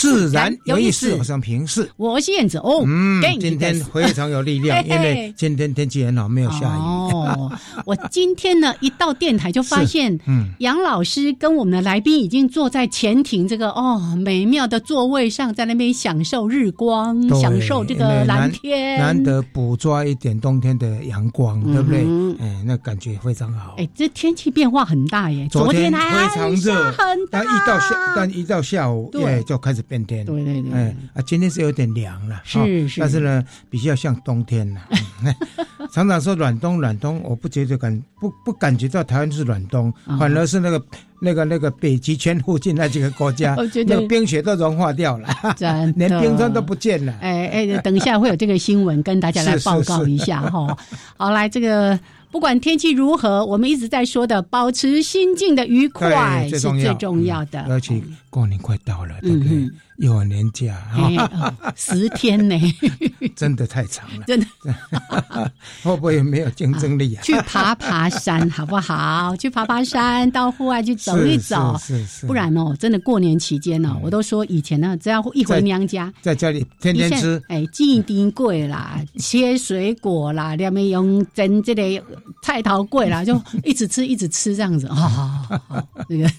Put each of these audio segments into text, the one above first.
自然有意思，我是平视，我是燕子哦。嗯，今天非常有力量，因为今天天气很好，没有下雨。哦，我今天呢一到电台就发现，嗯，杨老师跟我们的来宾已经坐在潜艇这个哦美妙的座位上，在那边享受日光，享受这个蓝天，难得捕捉一点冬天的阳光，对不对？哎，那感觉非常好。哎，这天气变化很大耶，昨天非常热，但一到下，但一到下午，对，就开始。变天，对对对，哎啊，今天是有点凉了，是是，但是呢，比较像冬天了。常常说暖冬暖冬，我不觉得感不不感觉到台湾是暖冬，反而是那个那个那个北极圈附近那几个国家，那个冰雪都融化掉了，连冰川都不见了。哎哎，等一下会有这个新闻跟大家来 报告一下哈。好，来这个。不管天气如何，我们一直在说的，保持心境的愉快是最重要的。而且过年快到了，对不对？有年假啊，十天呢，真的太长了，真的。会不会没有竞争力啊？去爬爬山好不好？去爬爬山，到户外去走一走，是是。不然哦，真的过年期间呢，我都说以前呢，只要一回娘家，在家里天天吃，哎，金丁贵啦，切水果啦，两面用蒸这类菜头贵啦，就一直吃一直吃这样子啊。这个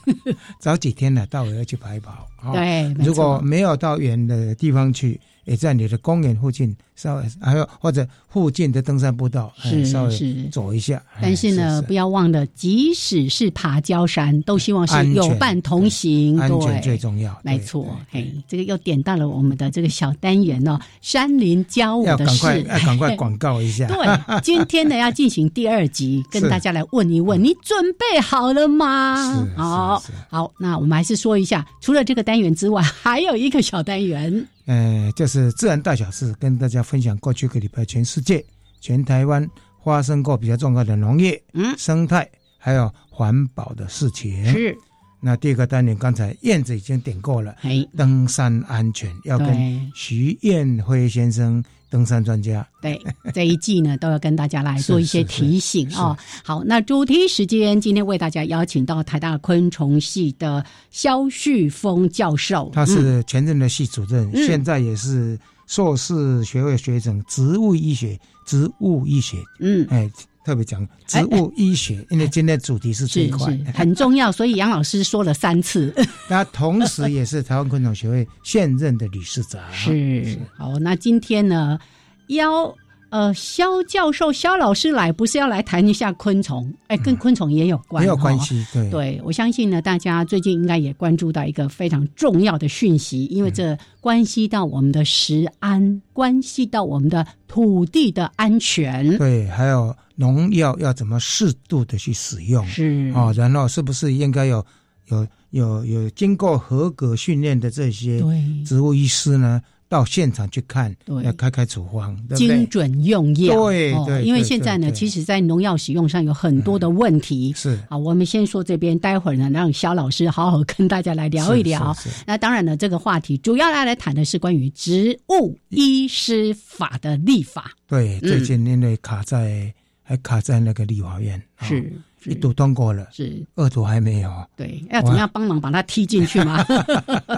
早几天呢，到我要去跑一跑。对，如果没有到远的地方去，也在你的公园附近。稍微还有或者附近的登山步道，是稍微走一下。但是呢，不要忘了，即使是爬焦山，都希望是有伴同行，安全最重要。没错，嘿，这个又点到了我们的这个小单元哦，山林教我的事，要赶快广告一下。对，今天呢要进行第二集，跟大家来问一问，你准备好了吗？好，好，那我们还是说一下，除了这个单元之外，还有一个小单元。呃，就是自然大小事，跟大家分享过去一个礼拜全世界、全台湾发生过比较重要的农业、嗯、生态还有环保的事情。是。那第二个单元，刚才燕子已经点过了，登山安全要跟徐燕辉先生。登山专家，对这一季呢，都要跟大家来做一些提醒哦。好，那主题时间，今天为大家邀请到台大昆虫系的肖旭峰教授，他是前任的系主任，现在也是硕士学位学生，植物医学，植物医学，嗯，哎。特别讲植物医学，因为今天主题是这一块很重要，所以杨老师说了三次。那同时也是台湾昆虫学会现任的理事长。是好，那今天呢，邀。呃，肖教授、肖老师来不是要来谈一下昆虫？哎，跟昆虫也有关，没有关系。对，对我相信呢，大家最近应该也关注到一个非常重要的讯息，因为这关系到我们的食安，关系到我们的土地的安全。对，还有农药要怎么适度的去使用？是啊，然后是不是应该有有有有经过合格训练的这些植物医师呢？到现场去看，要开开处方，精准用药。对对，因为现在呢，其实，在农药使用上有很多的问题。是啊，我们先说这边，待会儿呢，让肖老师好好跟大家来聊一聊。那当然呢，这个话题主要来来谈的是关于植物医师法的立法。对，最近因为卡在还卡在那个立法院。是。一读通过了，是二读还没有。对，要怎么样帮忙把它踢进去吗？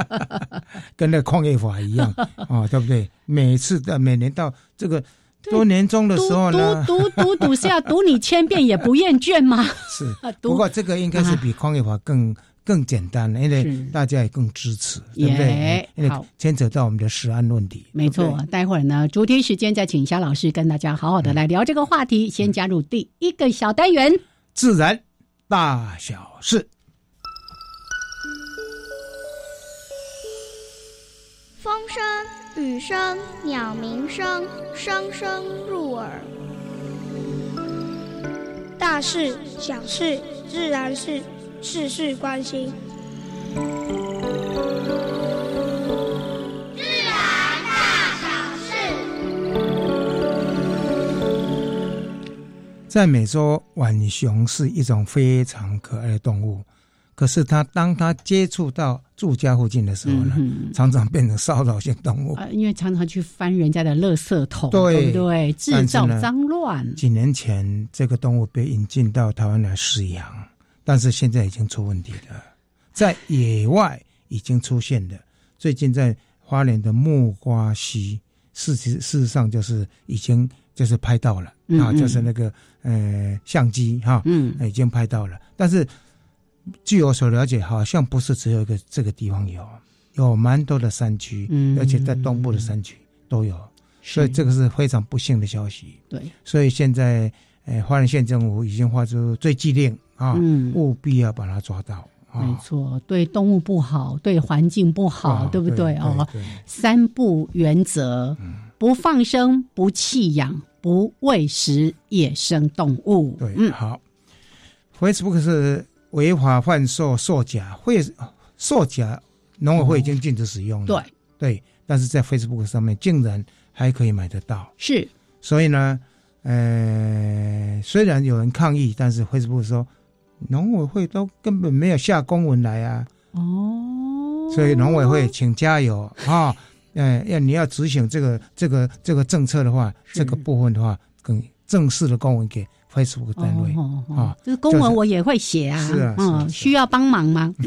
跟那矿业法一样啊，对不对？每次的每年到这个多年终的时候呢，读读读读是要读你千遍也不厌倦吗？是，不过这个应该是比矿业法更更简单，因为大家也更支持，对不对？因为牵扯到我们的食安问题。没错，待会儿呢，主题时间再请夏老师跟大家好好的来聊这个话题。先加入第一个小单元：自然大小事。风声、雨声、鸟鸣声，声声入耳。大事、小事、自然事。事事关心，在美洲，浣熊是一种非常可爱的动物。可是，它当它接触到住家附近的时候呢，常常变成骚扰性动物。因为常常去翻人家的垃圾桶，对不对？制造脏乱。几年前，这个动物被引进到台湾来饲养。但是现在已经出问题了，在野外已经出现了，最近在花莲的木瓜溪，事实事实上就是已经就是拍到了啊，就是那个呃相机哈，嗯，已经拍到了。但是据我所了解，好像不是只有一个这个地方有，有蛮多的山区，嗯，而且在东部的山区都有，所以这个是非常不幸的消息。对，所以现在呃花莲县政府已经发出追缉令。啊，务必要把它抓到。没错，对动物不好，对环境不好，对不对？哦，三不原则：不放生、不弃养、不喂食野生动物。对，嗯，好。Facebook 是违法贩售售假，会售假，农委会已经禁止使用了。对，对，但是在 Facebook 上面竟然还可以买得到。是，所以呢，呃，虽然有人抗议，但是 Facebook 说。农委会都根本没有下公文来啊！哦，所以农委会请加油啊！哎，要你要执行这个这个这个政策的话，这个部分的话，更正式的公文给 Facebook 单位啊。这个公文我也会写啊，是啊，嗯，需要帮忙吗？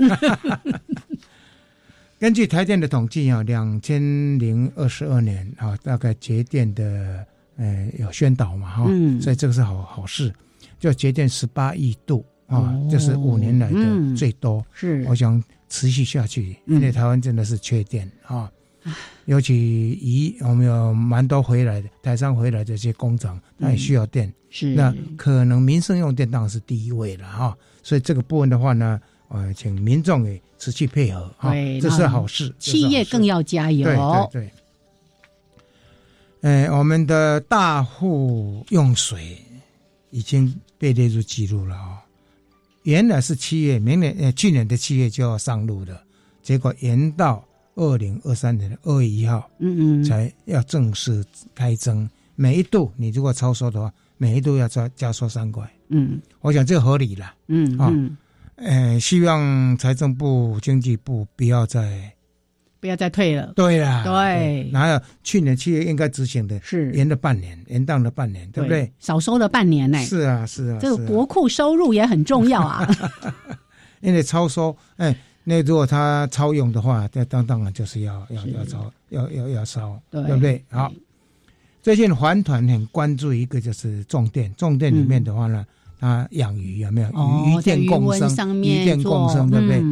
根据台电的统计啊，两千零二十二年啊，大概节电的呃有宣导嘛哈，所以这个是好好事，就节电十八亿度。啊，这是五年来的最多，是我想持续下去，因为台湾真的是缺电啊，尤其以我们有蛮多回来的台商回来这些工厂，它也需要电，是那可能民生用电当然是第一位了哈，所以这个部分的话呢，呃，请民众也持续配合啊，这是好事，企业更要加油，对对对。呃，我们的大户用水已经被列入记录了啊。原来是七月，明年呃去年的七月就要上路的，结果延到二零二三年的二月一号，嗯嗯，才要正式开征。每一度你如果超收的话，每一度要加加收三块。嗯，我想这合理了。嗯啊，呃，希望财政部、经济部不要再。不要再退了。对啦，对。哪有去年七月应该执行的？是延了半年，延宕了半年，对不对？少收了半年呢。是啊，是啊。这个国库收入也很重要啊。因为超收，哎，那如果他超用的话，那当当然就是要要要超，要要要烧，对不对？好。最近环团很关注一个，就是重电，重电里面的话呢，它养鱼有没有鱼电共生？鱼电共生，对不对？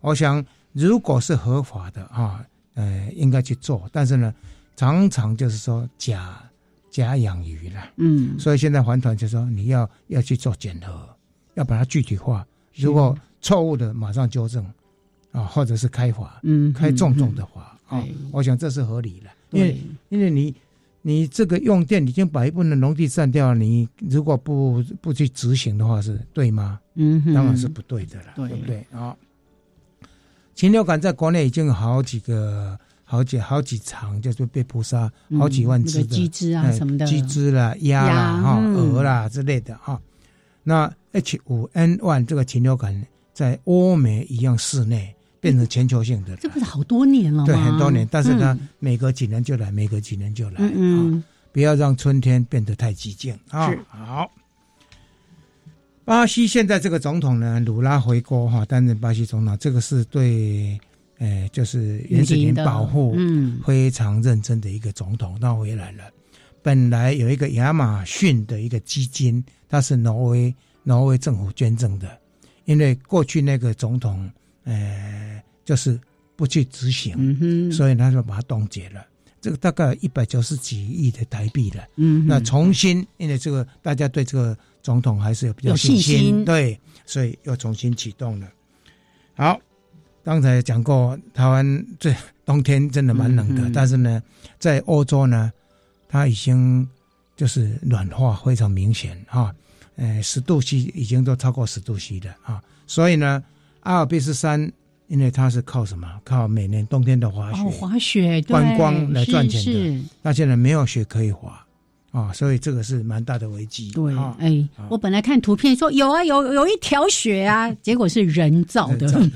我想。如果是合法的啊，呃，应该去做，但是呢，常常就是说假假养鱼了，嗯，所以现在环团就说你要要去做检核，要把它具体化，如果错误的马上纠正，啊，或者是开罚，嗯，开重重的罚啊，我想这是合理的，因为因为你你这个用电已经把一部分的农地占掉了，你如果不不去执行的话，是对吗？嗯，当然是不对的了，对不对啊？禽流感在国内已经有好几个、好几好几场，就是被捕杀好几万只的鸡只啊什么的，鸡只啦、鸭啦、哈鹅啦之类的哈。那 H 五 N one 这个禽流感在欧美一样室内变成全球性的，这不是好多年了吗？对，很多年。但是呢，每隔几年就来，每隔几年就来啊！不要让春天变得太激进啊！好。巴西现在这个总统呢，鲁拉回国哈，担任巴西总统，这个是对，呃，就是原始林保护非常认真的一个总统，他回来了。本来有一个亚马逊的一个基金，它是挪威挪威政府捐赠的，因为过去那个总统呃，就是不去执行，嗯，所以他就把它冻结了。这个大概一百九十几亿的台币了。嗯，那重新，因为这个大家对这个总统还是有比较有信信心对，所以又重新启动了。好，刚才讲过，台湾这冬天真的蛮冷的，但是呢，在欧洲呢，它已经就是暖化非常明显哈，呃，十度 C 已经都超过十度 C 的啊，所以呢，阿尔卑斯山因为它是靠什么？靠每年冬天的滑雪，哦，滑雪对观光来赚钱的那现在没有雪可以滑啊，所以这个是蛮大的危机。对，啊，哎，我本来看图片说有啊，有有一条雪啊，结果是人造的人，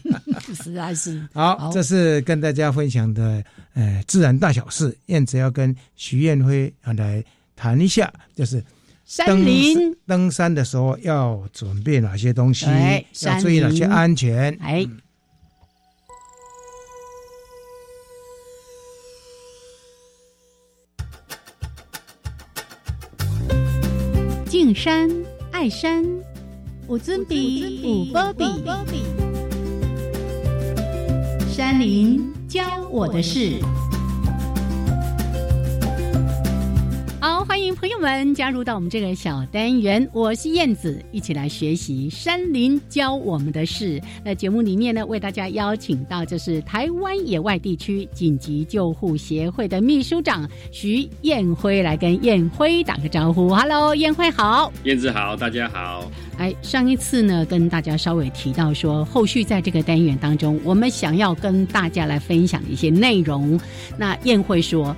实 在是好，好这是跟大家分享的呃自然大小事。燕子要跟徐燕辉啊来谈一下，就是山登林，登山的时候要准备哪些东西，要注意哪些安全。哎。敬山爱山，有尊比有波比，山林教我的事。迎朋友们加入到我们这个小单元，我是燕子，一起来学习山林教我们的事。那节目里面呢，为大家邀请到就是台湾野外地区紧急救护协会的秘书长徐燕辉来跟燕辉打个招呼。Hello，燕辉好。燕子好，大家好。哎，上一次呢，跟大家稍微提到说，后续在这个单元当中，我们想要跟大家来分享一些内容。那燕辉说，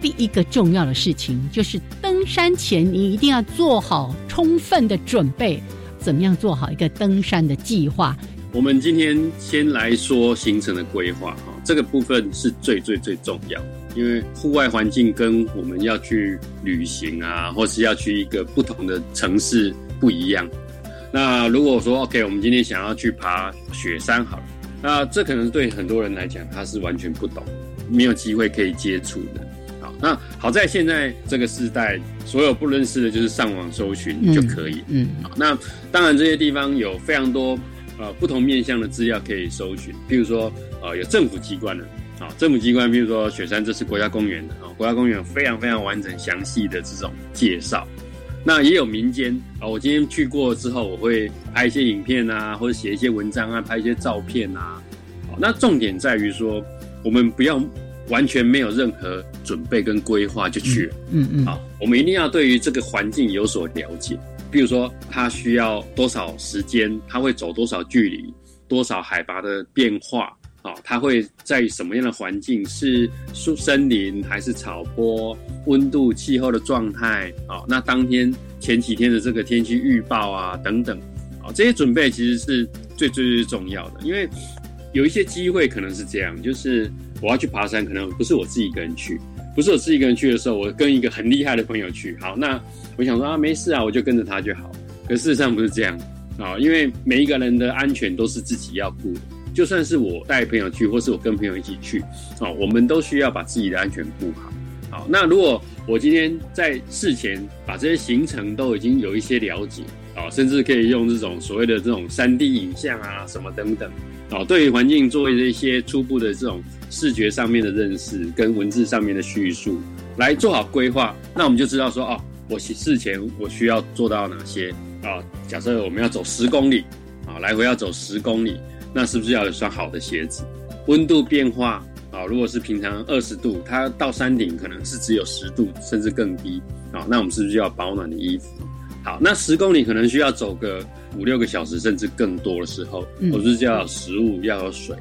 第一个重要的事情就是登山前你一定要做好充分的准备，怎么样做好一个登山的计划？我们今天先来说行程的规划哈，这个部分是最最最重要，因为户外环境跟我们要去旅行啊，或是要去一个不同的城市不一样。那如果说 OK，我们今天想要去爬雪山好了，那这可能对很多人来讲他是完全不懂，没有机会可以接触的。好，那好在现在这个时代，所有不认识的，就是上网搜寻就可以。嗯，好，那当然这些地方有非常多呃不同面向的资料可以搜寻，譬如说呃有政府机关的，啊政府机关，譬如说雪山这是国家公园的啊，国家公园有非常非常完整详细的这种介绍。那也有民间啊，我今天去过之后，我会拍一些影片啊，或者写一些文章啊，拍一些照片啊。好，那重点在于说，我们不要完全没有任何准备跟规划就去了。嗯嗯，好，我们一定要对于这个环境有所了解。比如说，它需要多少时间，它会走多少距离，多少海拔的变化，啊，它会在什么样的环境，是树森林还是草坡，温度、气候的状态，啊，那当天前几天的这个天气预报啊，等等，啊，这些准备其实是最最最重要的，因为有一些机会可能是这样，就是我要去爬山，可能不是我自己一个人去。不是我自己一个人去的时候，我跟一个很厉害的朋友去。好，那我想说啊，没事啊，我就跟着他就好。可事实上不是这样啊，因为每一个人的安全都是自己要顾的。就算是我带朋友去，或是我跟朋友一起去，啊，我们都需要把自己的安全顾好。好，那如果我今天在事前把这些行程都已经有一些了解，啊，甚至可以用这种所谓的这种三 D 影像啊，什么等等，啊，对于环境做一些初步的这种视觉上面的认识跟文字上面的叙述，来做好规划，那我们就知道说，哦，我事前我需要做到哪些啊？假设我们要走十公里，啊，来回要走十公里，那是不是要有双好的鞋子？温度变化啊，如果是平常二十度，它到山顶可能是只有十度，甚至更低啊，那我们是不是就要保暖的衣服？好，那十公里可能需要走个五六个小时，甚至更多的时候，嗯我是不是就要有食物，要有水？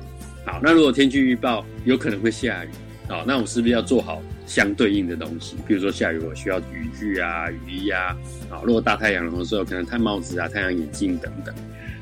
好，那如果天气预报有可能会下雨，好，那我是不是要做好相对应的东西？比如说下雨我需要雨具啊、雨衣啊，好，如果大太阳的时候，可能戴帽子啊、太阳眼镜等等。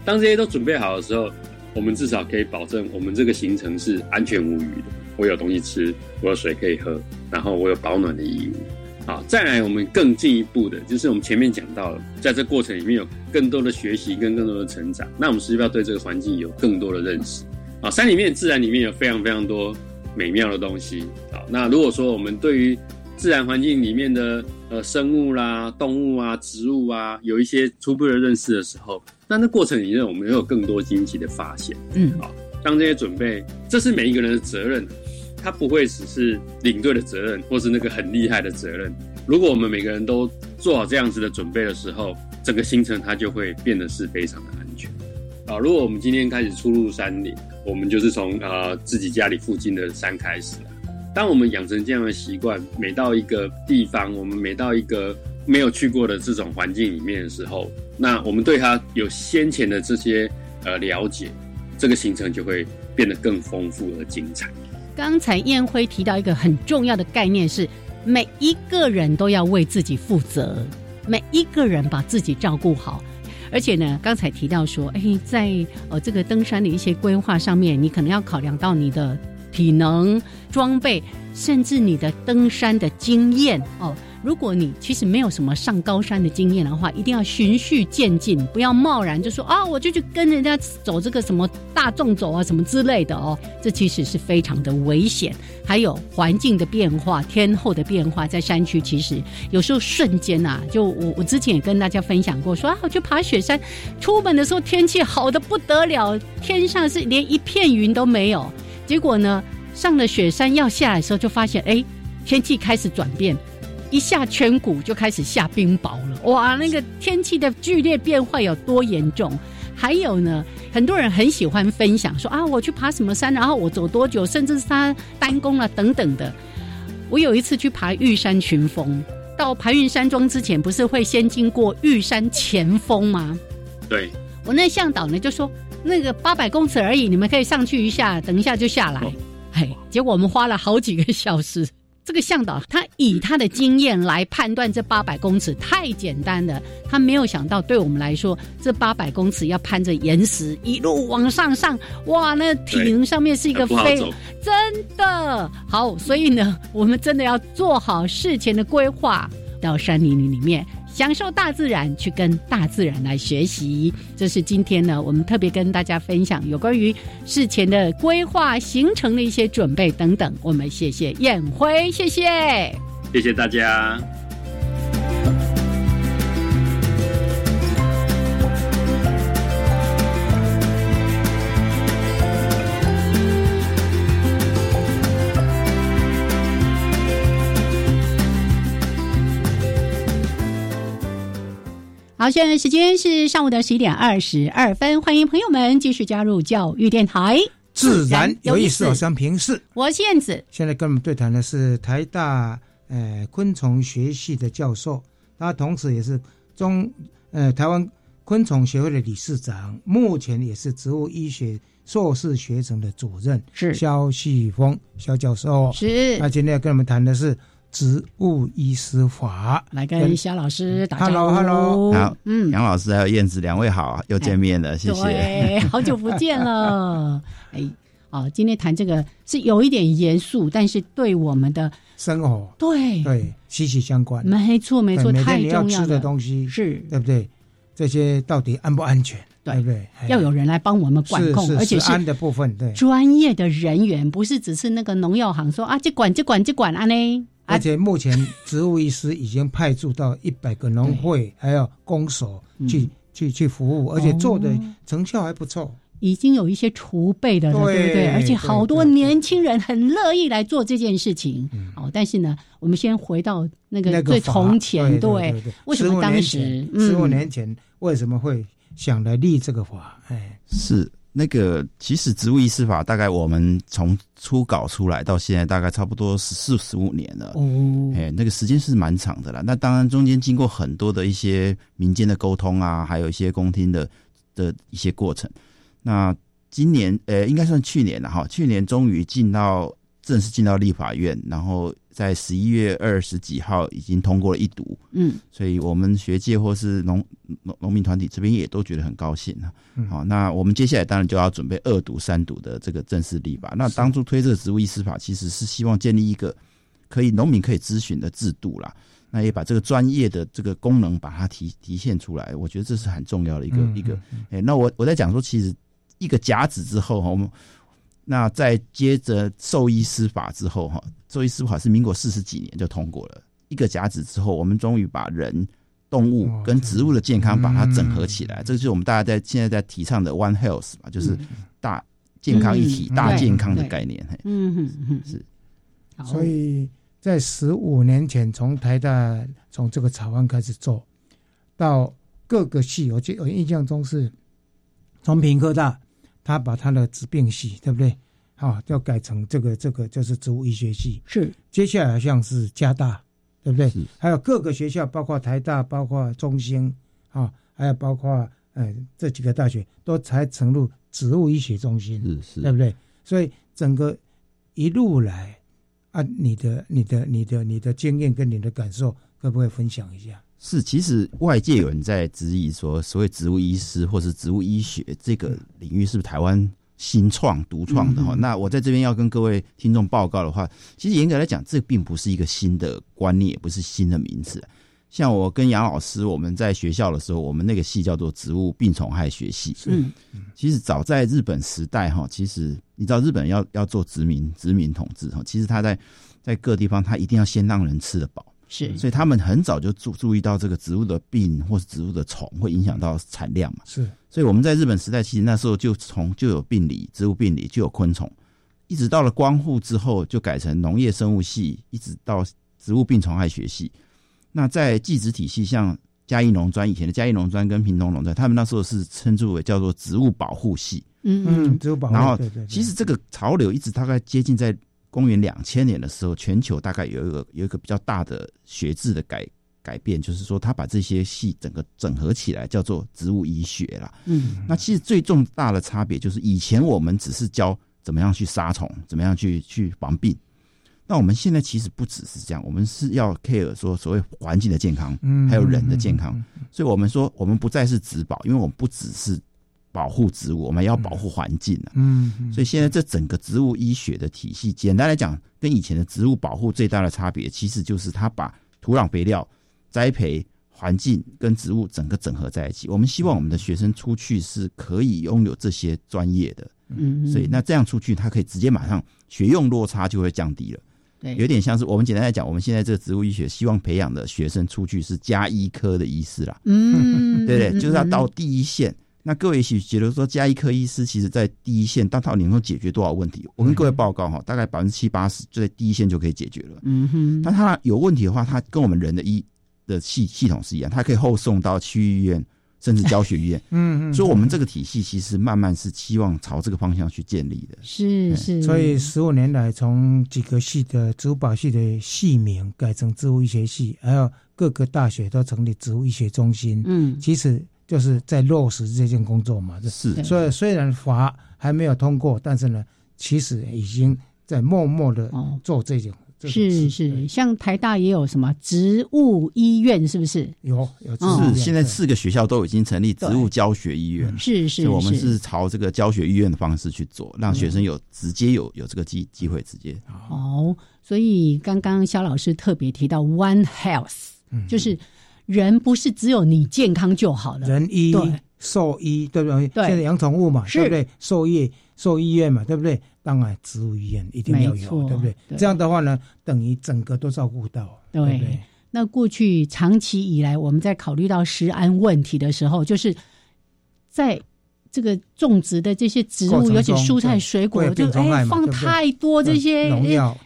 当这些都准备好的时候，我们至少可以保证我们这个行程是安全无虞的。我有东西吃，我有水可以喝，然后我有保暖的衣物。好，再来我们更进一步的，就是我们前面讲到了，在这过程里面有更多的学习跟更多的成长。那我们是不是要对这个环境有更多的认识？啊，山里面自然里面有非常非常多美妙的东西。好，那如果说我们对于自然环境里面的呃生物啦、动物啊、植物啊，有一些初步的认识的时候，那那过程里面我们有更多惊奇的发现。嗯，好，当这些准备，这是每一个人的责任，他不会只是领队的责任，或是那个很厉害的责任。如果我们每个人都做好这样子的准备的时候，整个行程它就会变得是非常的安全。啊，如果我们今天开始出入山林，我们就是从呃自己家里附近的山开始啊。当我们养成这样的习惯，每到一个地方，我们每到一个没有去过的这种环境里面的时候，那我们对它有先前的这些呃了解。这个行程就会变得更丰富而精彩。刚才燕辉提到一个很重要的概念是，每一个人都要为自己负责，每一个人把自己照顾好。而且呢，刚才提到说，哎，在呃这个登山的一些规划上面，你可能要考量到你的体能、装备，甚至你的登山的经验哦。如果你其实没有什么上高山的经验的话，一定要循序渐进，不要贸然就说啊，我就去跟人家走这个什么大众走啊什么之类的哦，这其实是非常的危险。还有环境的变化、天候的变化，在山区其实有时候瞬间呐，就我我之前也跟大家分享过，说啊，我去爬雪山，出门的时候天气好的不得了，天上是连一片云都没有，结果呢，上了雪山要下来的时候，就发现哎，天气开始转变。一下圈谷就开始下冰雹了，哇！那个天气的剧烈变化有多严重？还有呢，很多人很喜欢分享说啊，我去爬什么山，然后我走多久，甚至是他单攻了等等的。我有一次去爬玉山群峰，到排云山庄之前，不是会先经过玉山前峰吗？对，我那向导呢就说，那个八百公尺而已，你们可以上去一下，等一下就下来。嘿，结果我们花了好几个小时。这个向导他以他的经验来判断这八百公尺太简单了，他没有想到对我们来说，这八百公尺要攀着岩石一路往上上，哇，那体能上面是一个非真的好，所以呢，我们真的要做好事前的规划，到山林里里面。享受大自然，去跟大自然来学习，这是今天呢，我们特别跟大家分享有关于事前的规划、行程的一些准备等等。我们谢谢燕辉，谢谢，谢谢大家。好，现在时间是上午的十一点二十二分，欢迎朋友们继续加入教育电台，自然有意思，我想平视。我是燕子。现在跟我们对谈的是台大呃昆虫学系的教授，他同时也是中呃台湾昆虫学会的理事长，目前也是植物医学硕士学程的主任，是肖旭峰肖教授。是。那今天要跟我们谈的是。植物医师法，来跟肖老师打招呼。Hello，Hello，好，嗯，杨老师还有燕子两位好，又见面了，谢谢。好久不见了。哎，哦，今天谈这个是有一点严肃，但是对我们的生活，对对息息相关。没错，没错，太重要的东西是，对不对？这些到底安不安全？对不对？要有人来帮我们管控，而且是安的部分，对专业的人员，不是只是那个农药行说啊，这管这管这管啊呢。而且目前植物医师已经派驻到一百个农会还有公所去去去服务，而且做的成效还不错，已经有一些储备的了，对不对？而且好多年轻人很乐意来做这件事情。哦，但是呢，我们先回到那个最从前，对，为什么当时十五年前为什么会想来立这个法？哎，是。那个其实植物医师法大概我们从初稿出来到现在大概差不多十四十五年了哦，哎，那个时间是蛮长的啦。那当然中间经过很多的一些民间的沟通啊，还有一些公听的的一些过程。那今年呃，应该算去年了哈，去年终于进到正式进到立法院，然后。在十一月二十几号已经通过了一读，嗯，所以我们学界或是农农农民团体这边也都觉得很高兴啊。好，那我们接下来当然就要准备二读、三读的这个正式立法。那当初推这个植物医师法，其实是希望建立一个可以农民可以咨询的制度啦。那也把这个专业的这个功能把它体体现出来，我觉得这是很重要的一个一个。哎，那我我在讲说，其实一个甲子之后，我们。那在接着兽医师法之后，哈，兽医师法是民国四十几年就通过了，一个甲子之后，我们终于把人、动物跟植物的健康把它整合起来，这就是我们大家在现在在提倡的 One Health 嘛，就是大。健康一体、大健康的概念。嗯嗯嗯，是。所以在十五年前，从台大从这个草案开始做，到各个系，我记我印象中是，从平科大，他把他的植病系，对不对？好，要改成这个这个就是植物医学系。是。接下来像是加大，对不对？还有各个学校，包括台大，包括中兴，啊，还有包括呃这几个大学，都才成入植物医学中心，是是，对不对？所以整个一路来。啊，你的、你的、你的、你的经验跟你的感受，可不可以分享一下？是，其实外界有人在质疑说，所谓植物医师或是植物医学这个领域是不是台湾新创、独创的哈？那我在这边要跟各位听众报告的话，其实严格来讲，这并不是一个新的观念，也不是新的名词。像我跟杨老师，我们在学校的时候，我们那个系叫做植物病虫害学系。嗯，其实早在日本时代哈，其实你知道日本要要做殖民殖民统治哈，其实他在在各地方他一定要先让人吃得饱，是，所以他们很早就注注意到这个植物的病或是植物的虫会影响到产量嘛。是，所以我们在日本时代，其实那时候就从就有病理，植物病理就有昆虫，一直到了光复之后，就改成农业生物系，一直到植物病虫害学系。那在技职体系，像嘉义农专以前的嘉义农专跟屏东农专，他们那时候是称之为叫做植物保护系。嗯嗯，植物保护。然后，其实这个潮流一直大概接近在公元两千年的时候，全球大概有一个有一个比较大的学制的改改变，就是说他把这些系整个整合起来，叫做植物医学了。嗯，那其实最重大的差别就是，以前我们只是教怎么样去杀虫，怎么样去去防病。那我们现在其实不只是这样，我们是要 care 说所谓环境的健康，还有人的健康。所以，我们说我们不再是植保，因为我们不只是保护植物，我们要保护环境了。嗯，所以现在这整个植物医学的体系，简单来讲，跟以前的植物保护最大的差别，其实就是它把土壤、肥料、栽培、环境跟植物整个整合在一起。我们希望我们的学生出去是可以拥有这些专业的。嗯，所以那这样出去，他可以直接马上学用落差就会降低了。对，有点像是我们简单来讲，我们现在这个植物医学希望培养的学生出去是加医科的医师啦。嗯，对不对，就是要到第一线。那各位也许觉得说，加医科医师其实在第一线，当他能够解决多少问题？我跟各位报告哈，大概百分之七八十就在第一线就可以解决了。嗯哼，但他有问题的话，他跟我们人的医的系系统是一样，他可以后送到区域医院。甚至教学医院，嗯嗯，所以我们这个体系其实慢慢是期望朝这个方向去建立的。是是，所以十五年来，从几个系的植物保系的系名改成植物医学系，还有各个大学都成立植物医学中心。嗯，其实就是在落实这件工作嘛。是，所以虽然法还没有通过，但是呢，其实已经在默默的做这种。是是，像台大也有什么植物医院，是不是？有有，是现在四个学校都已经成立植物教学医院。是是，我们是朝这个教学医院的方式去做，让学生有直接有有这个机机会直接。哦，所以刚刚肖老师特别提到 One Health，就是人不是只有你健康就好了，人医兽医对不对？对，现在养宠物嘛，对不对？兽医兽医院嘛，对不对？当然，植物医院一定要有，对不对？这样的话呢，等于整个都照顾到，对不对？那过去长期以来，我们在考虑到食安问题的时候，就是在这个种植的这些植物，尤其蔬菜水果，就哎放太多这些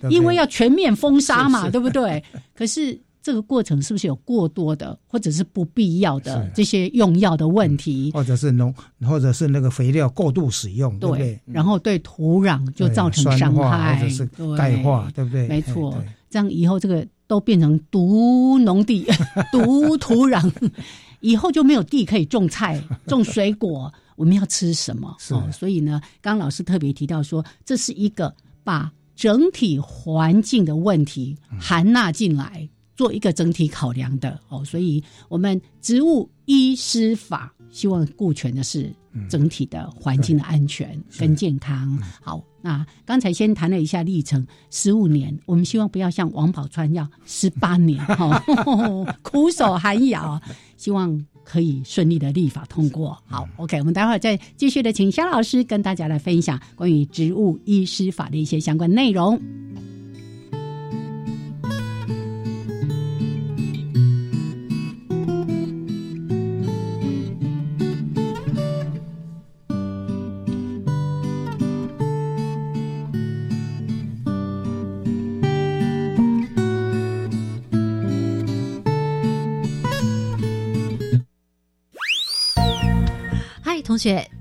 因为要全面封杀嘛，对不对？可是。这个过程是不是有过多的，或者是不必要的这些用药的问题，或者是农，或者是那个肥料过度使用，对？然后对土壤就造成伤害，或者是钙化，对不对？没错，这样以后这个都变成毒农地、毒土壤，以后就没有地可以种菜、种水果，我们要吃什么？哦，所以呢，刚老师特别提到说，这是一个把整体环境的问题含纳进来。做一个整体考量的哦，所以我们植物医师法希望顾全的是整体的环境的安全跟健康。好，那刚才先谈了一下历程，十五年，我们希望不要像王宝钏要十八年哈，苦守寒窑，希望可以顺利的立法通过。好，OK，我们待会儿再继续的请肖老师跟大家来分享关于植物医师法的一些相关内容。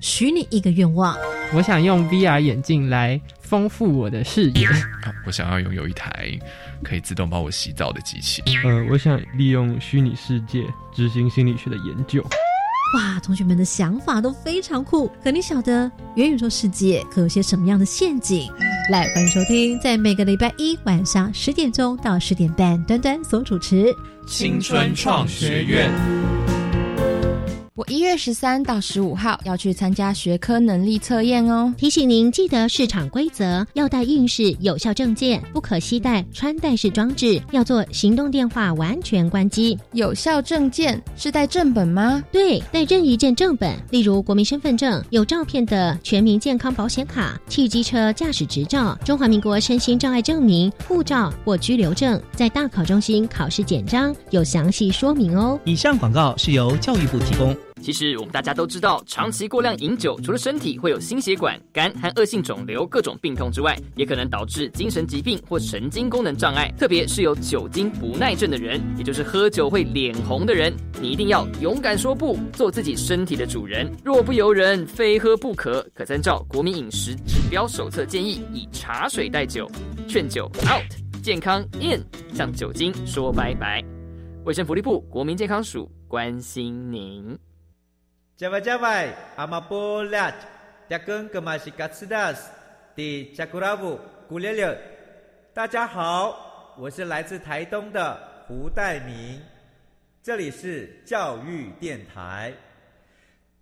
许你一个愿望。我想用 VR 眼镜来丰富我的视野。我想要拥有一台可以自动帮我洗澡的机器。呃，我想利用虚拟世界执行心理学的研究。哇，同学们的想法都非常酷。可你晓得元宇宙世界可有些什么样的陷阱？来，欢迎收听，在每个礼拜一晚上十点钟到十点半，端端所主持《青春创学院》。我一月十三到十五号要去参加学科能力测验哦。提醒您记得市场规则，要带应试有效证件，不可携带穿戴式装置，要做行动电话完全关机。有效证件是带正本吗？对，带任一件正本，例如国民身份证、有照片的全民健康保险卡、汽机车驾驶执照、中华民国身心障碍证明、护照或居留证，在大考中心考试简章有详细说明哦。以上广告是由教育部提供。其实我们大家都知道，长期过量饮酒，除了身体会有心血管、肝和恶性肿瘤各种病痛之外，也可能导致精神疾病或神经功能障碍。特别是有酒精不耐症的人，也就是喝酒会脸红的人，你一定要勇敢说不，做自己身体的主人。若不由人，非喝不可。可参照国民饮食指标手册建议，以茶水代酒，劝酒 out，健康 in，向酒精说拜拜。卫生福利部国民健康署关心您。加外加外，阿玛波拉，扎根格玛西卡斯达斯，迪加古拉布古列列。大家好，我是来自台东的胡代明，这里是教育电台。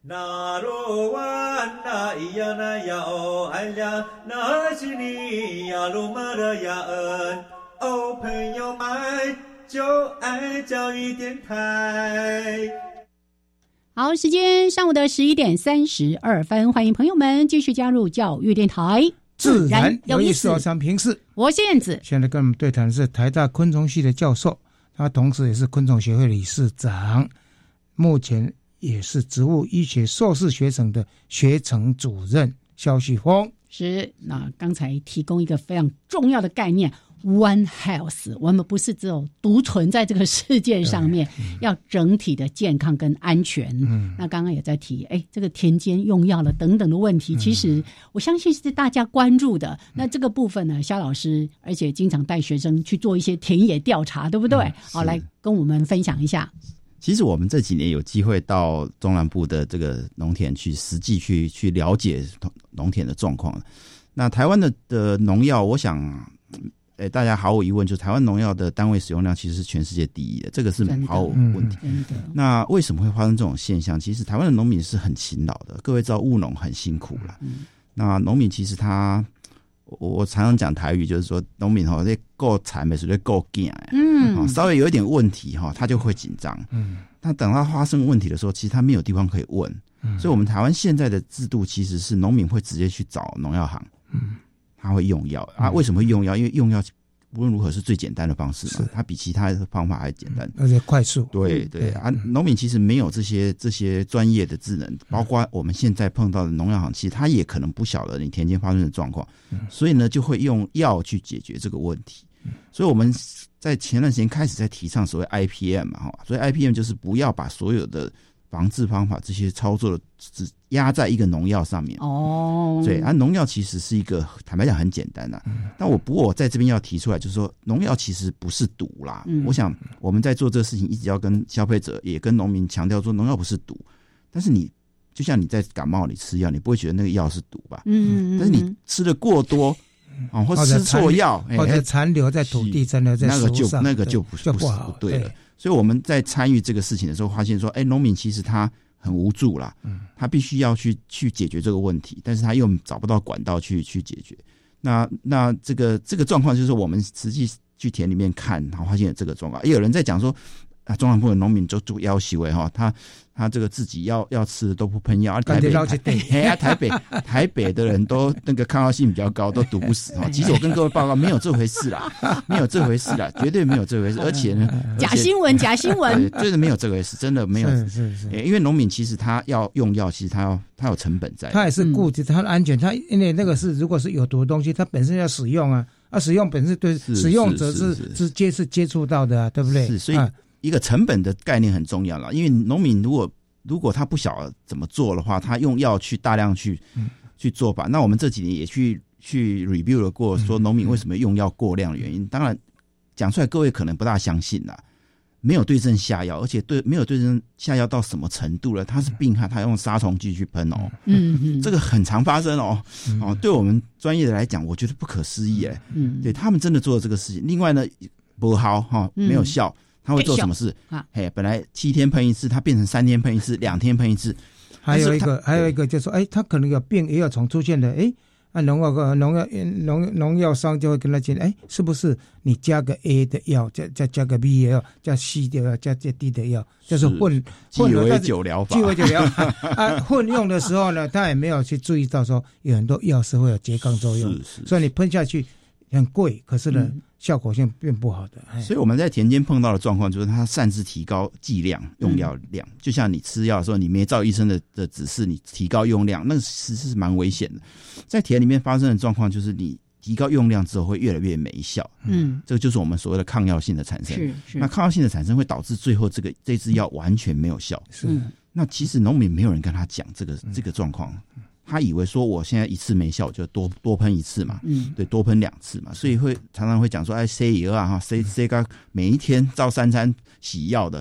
那罗哇那咿呀那呀哦哎呀，那是你呀鲁玛的呀恩哦，朋友们就爱教育电台。好，时间上午的十一点三十二分，欢迎朋友们继续加入教育电台，自然有意思。我想平视，我是燕子。现在跟我们对谈的是台大昆虫系的教授，他同时也是昆虫学会理事长，目前也是植物医学硕士学程的学程主任肖旭峰。是，那刚才提供一个非常重要的概念。One Health，我们不是只有独存在这个世界上面，要整体的健康跟安全。嗯，那刚刚也在提，哎，这个田间用药了等等的问题，其实我相信是大家关注的。那这个部分呢，肖老师，而且经常带学生去做一些田野调查，对不对？好，来跟我们分享一下。其实我们这几年有机会到中南部的这个农田去实际去去了解农田的状况。那台湾的的农药，我想。诶，大家毫无疑问，就台湾农药的单位使用量其实是全世界第一的，这个是毫无问题。那为什么会发生这种现象？其实台湾的农民是很勤劳的，各位知道务农很辛苦了。那农民其实他，我常常讲台语，就是说农民哈，这够惨没？是不够劲啊？嗯，稍微有一点问题哈，他就会紧张。嗯，那等他发生问题的时候，其实他没有地方可以问。嗯，所以我们台湾现在的制度其实是农民会直接去找农药行。嗯。他会用药啊？为什么会用药？因为用药无论如何是最简单的方式嘛，它比其他的方法还简单，而且快速。对对啊，农民其实没有这些这些专业的智能，包括我们现在碰到的农药行，其实他也可能不晓得你田间发生的状况，所以呢，就会用药去解决这个问题。所以我们在前段时间开始在提倡所谓 IPM 嘛，哈，所以 IPM 就是不要把所有的。防治方法这些操作的只压在一个农药上面。哦，对，啊农药其实是一个坦白讲很简单的，但我不过我在这边要提出来，就是说农药其实不是毒啦。我想我们在做这个事情，一直要跟消费者也跟农民强调说，农药不是毒，但是你就像你在感冒你吃药，你不会觉得那个药是毒吧？嗯嗯，但是你吃的过多啊，或吃错药，或者残留在土地，残留在那个就那个就不是不不对了。所以我们在参与这个事情的时候，发现说，哎，农民其实他很无助啦，嗯，他必须要去去解决这个问题，但是他又找不到管道去去解决。那那这个这个状况，就是我们实际去田里面看，然后发现这个状况。也有人在讲说，啊，中南部的农民就做要求为哈，他。他这个自己要要吃的都不喷药，台北台台北台北的人都那个抗药性比较高，都毒不死哈。其实我跟各位报告，没有这回事啦，没有这回事啦，绝对没有这回事。而且呢，假新闻，假新闻，真的没有这回事，真的没有。是是是，因为农民其实他要用药，其实他要他有成本在，他也是顾及他的安全。他因为那个是如果是有毒的东西，他本身要使用啊，啊，使用本身对使用者是直接是接触到的，对不对？是，所以。一个成本的概念很重要了，因为农民如果如果他不晓得怎么做的话，他用药去大量去去做吧。那我们这几年也去去 review 了过，说农民为什么用药过量的原因。当然讲出来，各位可能不大相信啦。没有对症下药，而且对没有对症下药到什么程度了？他是病害，他用杀虫剂去喷哦。嗯嗯，这个很常发生哦。哦，对我们专业的来讲，我觉得不可思议哎。嗯，对他们真的做了这个事情。另外呢，不好哈，没有效，他会做什么事？嘿，本来七天喷一次，它变成三天喷一次，两天喷一次。还有一个，还有一个就是说，哎，它可能有病，也有虫出现的，哎。啊，农药个农药农农药商就会跟他讲，哎，是不是你加个 A 的药，再再加个 B 的药，加 C 的药，加加 D 的药，就是混混为酒疗法，鸡尾酒疗 啊，混用的时候呢，他也没有去注意到说有很多药是会有拮抗作用，所以你喷下去很贵，可是呢。效果性变不好的，所以我们在田间碰到的状况就是，他擅自提高剂量、用药量。就像你吃药的时候，你没照医生的的指示，你提高用量，那其实是蛮危险的。在田里面发生的状况就是，你提高用量之后会越来越没效。嗯，这个就是我们所谓的抗药性的产生。是是。那抗药性的产生会导致最后这个这支药完全没有效。是。那其实农民没有人跟他讲这个这个状况。他以为说我现在一次没效，就多多喷一次嘛，嗯，对，多喷两次嘛，所以会常常会讲说，哎，C 以啊哈，C C 个每一天照三餐洗药的，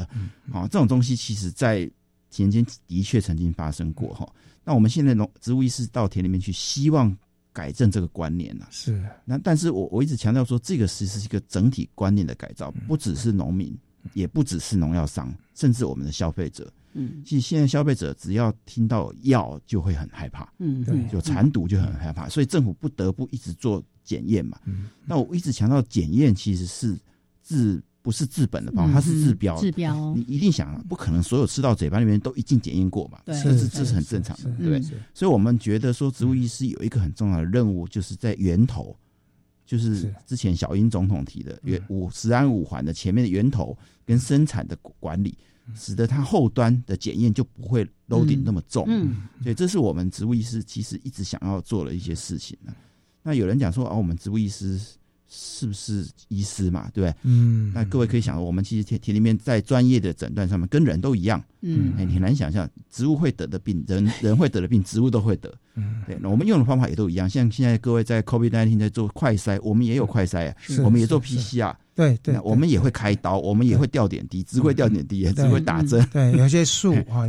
啊，这种东西其实在田间的确曾经发生过哈。那我们现在农植物医师到田里面去，希望改正这个观念呢。是，那但是我我一直强调说，这个其实是一个整体观念的改造，不只是农民，也不只是农药商，甚至我们的消费者。嗯，其实现在消费者只要听到药就会很害怕，嗯，对，就残毒就很害怕，所以政府不得不一直做检验嘛。嗯，那我一直强调检验其实是治不是治本的方法，它是治标。治标，你一定想，不可能所有吃到嘴巴里面都一经检验过嘛？对，这是这是很正常的，对。所以我们觉得说，植物医师有一个很重要的任务，就是在源头，就是之前小英总统提的源五十安五环的前面的源头跟生产的管理。使得它后端的检验就不会 loading 那么重，嗯，所以这是我们植物医师其实一直想要做的一些事情那有人讲说，哦，我们植物医师是不是医师嘛？对不对？嗯，那各位可以想，我们其实田田里面在专业的诊断上面跟人都一样，嗯，很难想象植物会得的病，人 人会得的病，植物都会得。嗯，对，那我们用的方法也都一样。像现在各位在 COVID nineteen 在做快筛，我们也有快筛啊，我们也做 PCR。对对，我们也会开刀，我们也会吊点滴，只会吊点滴，也只会打针。对，有些树 啊，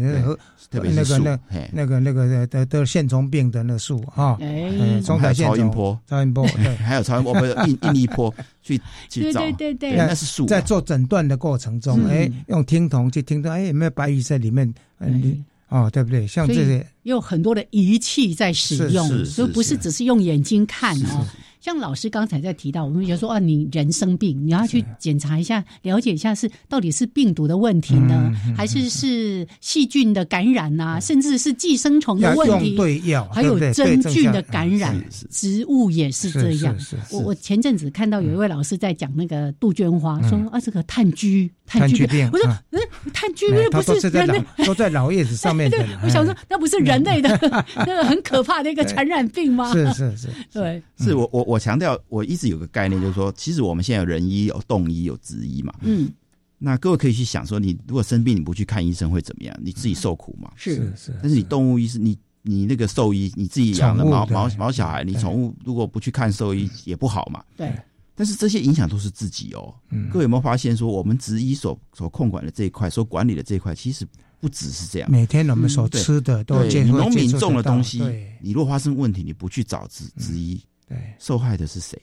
特别那个那那个那个的的线虫病的那树哈，哎，中台超音波，超音波，对，还有超音波不是印印尼波去去找，对对对，那是树。在做诊断的过程中，哎，用听筒去听到，哎，有没有白蚁在里面？嗯，哦，对不对？像这些有很多的仪器在使用，所以不是只是用眼睛看哦。像老师刚才在提到，我们觉得说啊，你人生病，你要去检查一下，了解一下是到底是病毒的问题呢，还是是细菌的感染呐，甚至是寄生虫的问题，对药，还有真菌的感染，植物也是这样。我我前阵子看到有一位老师在讲那个杜鹃花，说啊，这个炭疽。炭疽病，我说，嗯，炭疽病不是人类，都在老叶子上面 对。我想说，那不是人类的 那个很可怕的一个传染病吗？是是是，对，是我我我强调，我一直有个概念，就是说，其实我们现在有人医、有动医、有植医嘛。嗯，那各位可以去想说，你如果生病，你不去看医生会怎么样？你自己受苦嘛？是是，但是你动物医师，你你那个兽医，你自己养的毛毛毛小孩，你宠物如果不去看兽医也不好嘛？对。但是这些影响都是自己哦。嗯各位有没有发现，说我们植医所所控管的这一块，所管理的这一块，其实不只是这样。每天我们所吃的都农民种的东西，你如果发生问题，你不去找植植医，对，受害的是谁？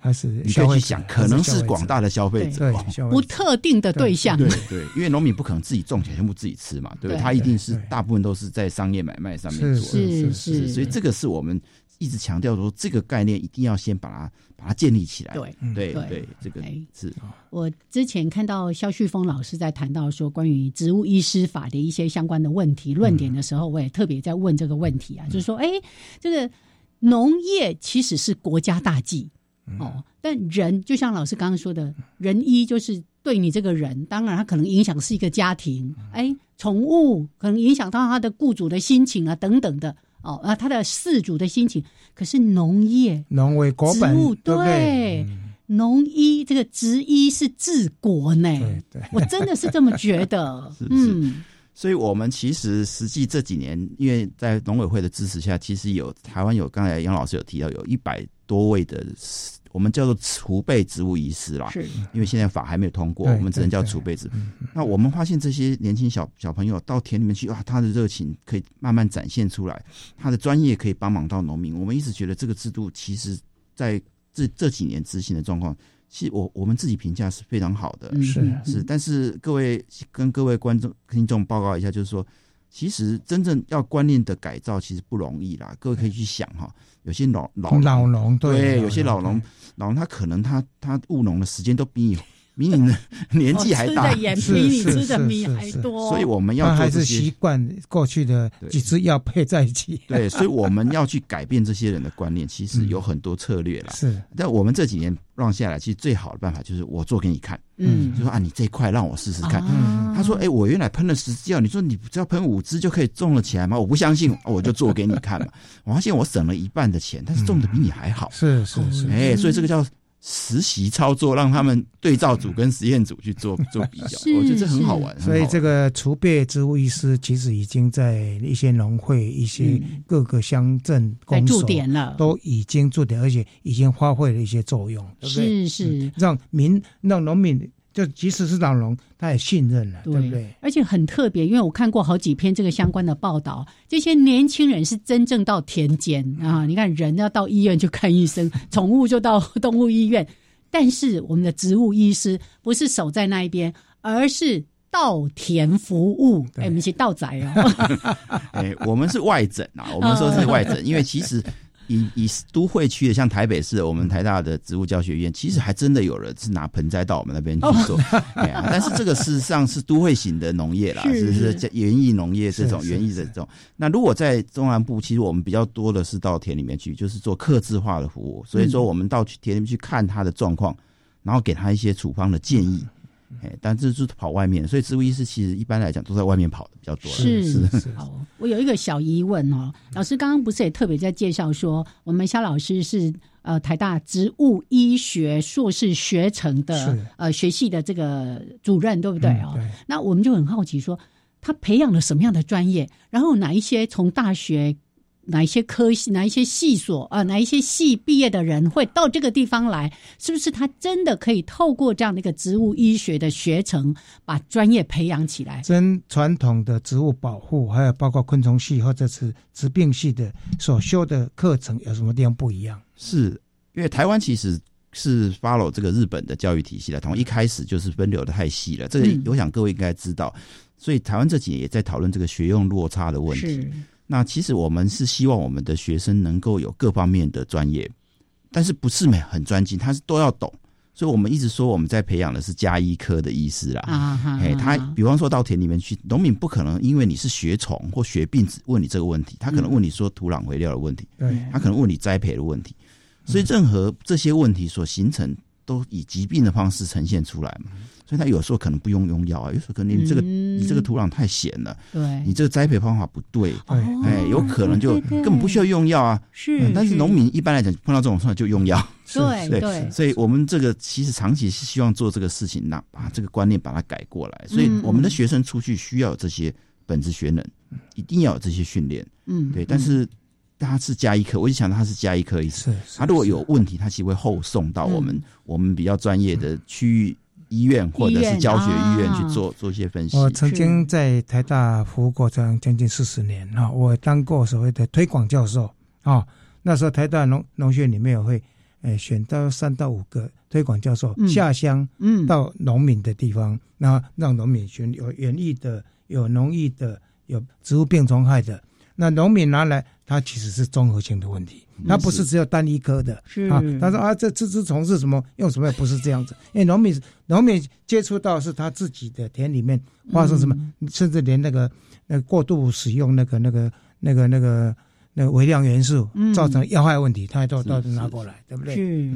还是你可以去想，可能是广大的消费者，不特定的对象。对对，因为农民不可能自己种起来全部自己吃嘛，对不对？他一定是大部分都是在商业买卖上面做。是是，所以这个是我们。一直强调说，这个概念一定要先把它把它建立起来。对对对，这个是。我之前看到肖旭峰老师在谈到说关于植物医师法的一些相关的问题论点的时候，我也特别在问这个问题啊，就是说，哎，这个农业其实是国家大计哦，但人就像老师刚刚说的，人医就是对你这个人，当然他可能影响是一个家庭，哎，宠物可能影响到他的雇主的心情啊，等等的。哦，啊，他的事主的心情，可是农业、农为国本，对，农医这个植医是治国呢。对，我真的是这么觉得。嗯，所以我们其实实际这几年，因为在农委会的支持下，其实有台湾有刚才杨老师有提到，有一百多位的。我们叫做储备植物医师啦，是，因为现在法还没有通过，我们只能叫储备植。那我们发现这些年轻小小朋友到田里面去，哇，他的热情可以慢慢展现出来，他的专业可以帮忙到农民。我们一直觉得这个制度，其实在这这几年执行的状况，其实我我们自己评价是非常好的，是是。但是各位跟各位观众听众报告一下，就是说。其实真正要观念的改造，其实不容易啦。各位可以去想哈，有些老老老农对，有些老农老农他可能他他务农的时间都比你。比你的 年纪还大，比你吃的米还多，所以我们要还是习惯过去的几支药配在一起。对，所以我们要去改变这些人的观念，其实有很多策略啦。是，但我们这几年让下来，其实最好的办法就是我做给你看。嗯，就说啊，你这一块让我试试看。他说，哎，我原来喷了十支药，你说你只要喷五支就可以种了起来吗？我不相信，我就做给你看嘛。我发现我省了一半的钱，但是种的比你还好。是是是，哎，所以这个叫。实习操作，让他们对照组跟实验组去做 做比较，我觉得这很好玩。所以这个储备植物医师其实已经在一些农会、一些各个乡镇公所都已经驻点，而且已经发挥了一些作用，对不对？是是，让民让农民。就即使是老农，他也信任了，对不对？而且很特别，因为我看过好几篇这个相关的报道，这些年轻人是真正到田间啊！你看，人要到医院去看医生，宠物就到动物医院，但是我们的植物医师不是守在那一边，而是稻田服务。哎，我们是稻仔哦。哎，我们是外诊啊，我们说是外诊，因为其实。以以都会区的，像台北市，我们台大的植物教学院，其实还真的有人是拿盆栽到我们那边去做。但是这个事实上是都会型的农业啦，是是园艺农业这种园艺的这种。那如果在中南部，其实我们比较多的是到田里面去，就是做客制化的服务。所以说，我们到田里面去看它的状况，然后给他一些处方的建议。哎，但这是跑外面，所以植物医师其实一般来讲都在外面跑的比较多。是是。好，我有一个小疑问哦，老师刚刚不是也特别在介绍说，我们肖老师是呃台大植物医学硕士学程的呃学系的这个主任，对不对哦？那我们就很好奇说，他培养了什么样的专业？然后哪一些从大学？哪一些科系、哪一些系所啊，哪一些系毕业的人会到这个地方来？是不是他真的可以透过这样的一个植物医学的学程，把专业培养起来？跟传统的植物保护，还有包括昆虫系或者是疾病系的所修的课程有什么地方不一样？是因为台湾其实是 follow 这个日本的教育体系的，从一开始就是分流的太细了。这个我想各位应该知道，所以台湾这几年也在讨论这个学用落差的问题。那其实我们是希望我们的学生能够有各方面的专业，但是不是每很专精，他是都要懂。所以我们一直说我们在培养的是加医科的医师啦。啊哎，他比方说到田里面去，农民不可能因为你是学虫或学病子问你这个问题，他可能问你说土壤肥料的问题，对，他可能问你栽培的问题。所以任何这些问题所形成，都以疾病的方式呈现出来嘛。所以他有时候可能不用用药啊，有时候可能你这个你这个土壤太咸了，对，你这个栽培方法不对，哎，有可能就根本不需要用药啊。是，但是农民一般来讲碰到这种事就用药。对对，所以我们这个其实长期是希望做这个事情，那把这个观念把它改过来。所以我们的学生出去需要这些本质学能，一定要有这些训练。嗯，对。但是他是加一科，我就想到他是加一科意思。他如果有问题，他其实会后送到我们我们比较专业的区域。医院或者是教学医院去做做一些分析。我曾经在台大服务过这样将近四十年啊，我当过所谓的推广教授啊。那时候台大农农学院里面也会，诶选到三到五个推广教授下乡，嗯，到农民的地方，然后让农民选有园艺的、有农艺的、有植物病虫害的。那农民拿来，它其实是综合性的问题，它不是只有单一科的。是啊，他说啊，这这只虫是什么？用什么？不是这样子。因为农民农民接触到是他自己的田里面发生什么，甚至连那个那过度使用那个那个那个那个那个微量元素造成药害问题，他都都拿过来，对不对？是。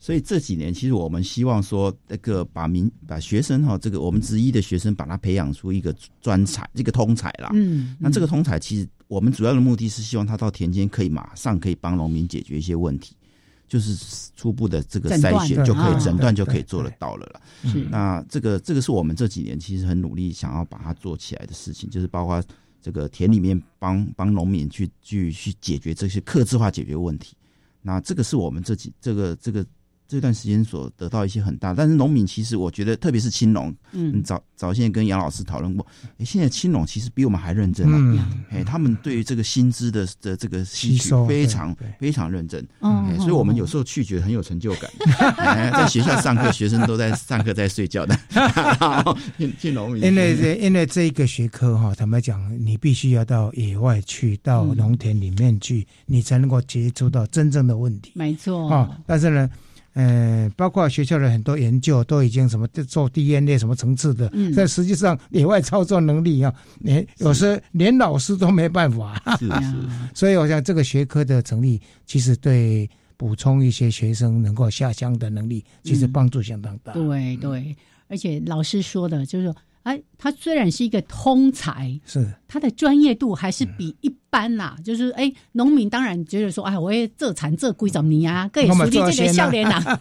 所以这几年，其实我们希望说，那个把民把学生哈，这个我们职一的学生，把他培养出一个专才，一个通才啦。嗯，那这个通才，其实我们主要的目的是希望他到田间可以马上可以帮农民解决一些问题。就是初步的这个筛选就可以诊断就可以做得到了了。那这个这个是我们这几年其实很努力想要把它做起来的事情，就是包括这个田里面帮帮农民去去去解决这些克制化解决问题。那这个是我们这几这个这个。这段时间所得到一些很大，但是农民其实我觉得，特别是青农，嗯，早早先跟杨老师讨论过，哎，现在青农其实比我们还认真啊，哎，他们对于这个薪资的的这个吸取非常非常认真，嗯，所以我们有时候去觉得很有成就感，在学校上课，学生都在上课在睡觉的，进农民，因为这因为这一个学科哈，坦白讲，你必须要到野外去，到农田里面去，你才能够接触到真正的问题，没错。啊，但是呢。呃，包括学校的很多研究都已经什么做 DNA 什么层次的，嗯、但实际上野外操作能力啊，连有时连老师都没办法。是是。所以我想这个学科的成立，其实对补充一些学生能够下乡的能力，其实帮助相当大。对对，而且老师说的就是说。哎，他虽然是一个通才，是他的专业度还是比一般啦。就是哎，农民当然觉得说，哎，我也这产这贵怎么你啊？各有熟地这个笑脸呐。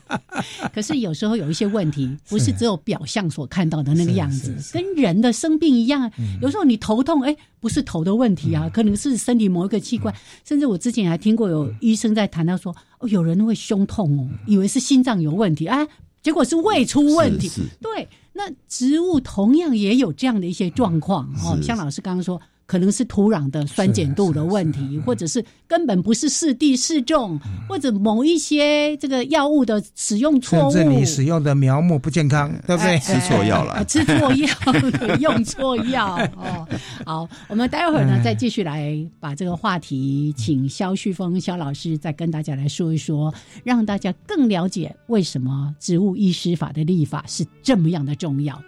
可是有时候有一些问题，不是只有表象所看到的那个样子，跟人的生病一样。有时候你头痛，哎，不是头的问题啊，可能是身体某一个器官。甚至我之前还听过有医生在谈到说，哦，有人会胸痛哦，以为是心脏有问题，哎，结果是胃出问题。对。那植物同样也有这样的一些状况哦，像老师刚刚说。可能是土壤的酸碱度的问题，或者是根本不是适地适种，或者某一些这个药物的使用错误，甚至你使用的苗木不健康，对不对？吃错药了，吃错药，用错药哦。好，我们待会儿呢再继续来把这个话题，请肖旭峰肖老师再跟大家来说一说，让大家更了解为什么植物医师法的立法是这么样的重要。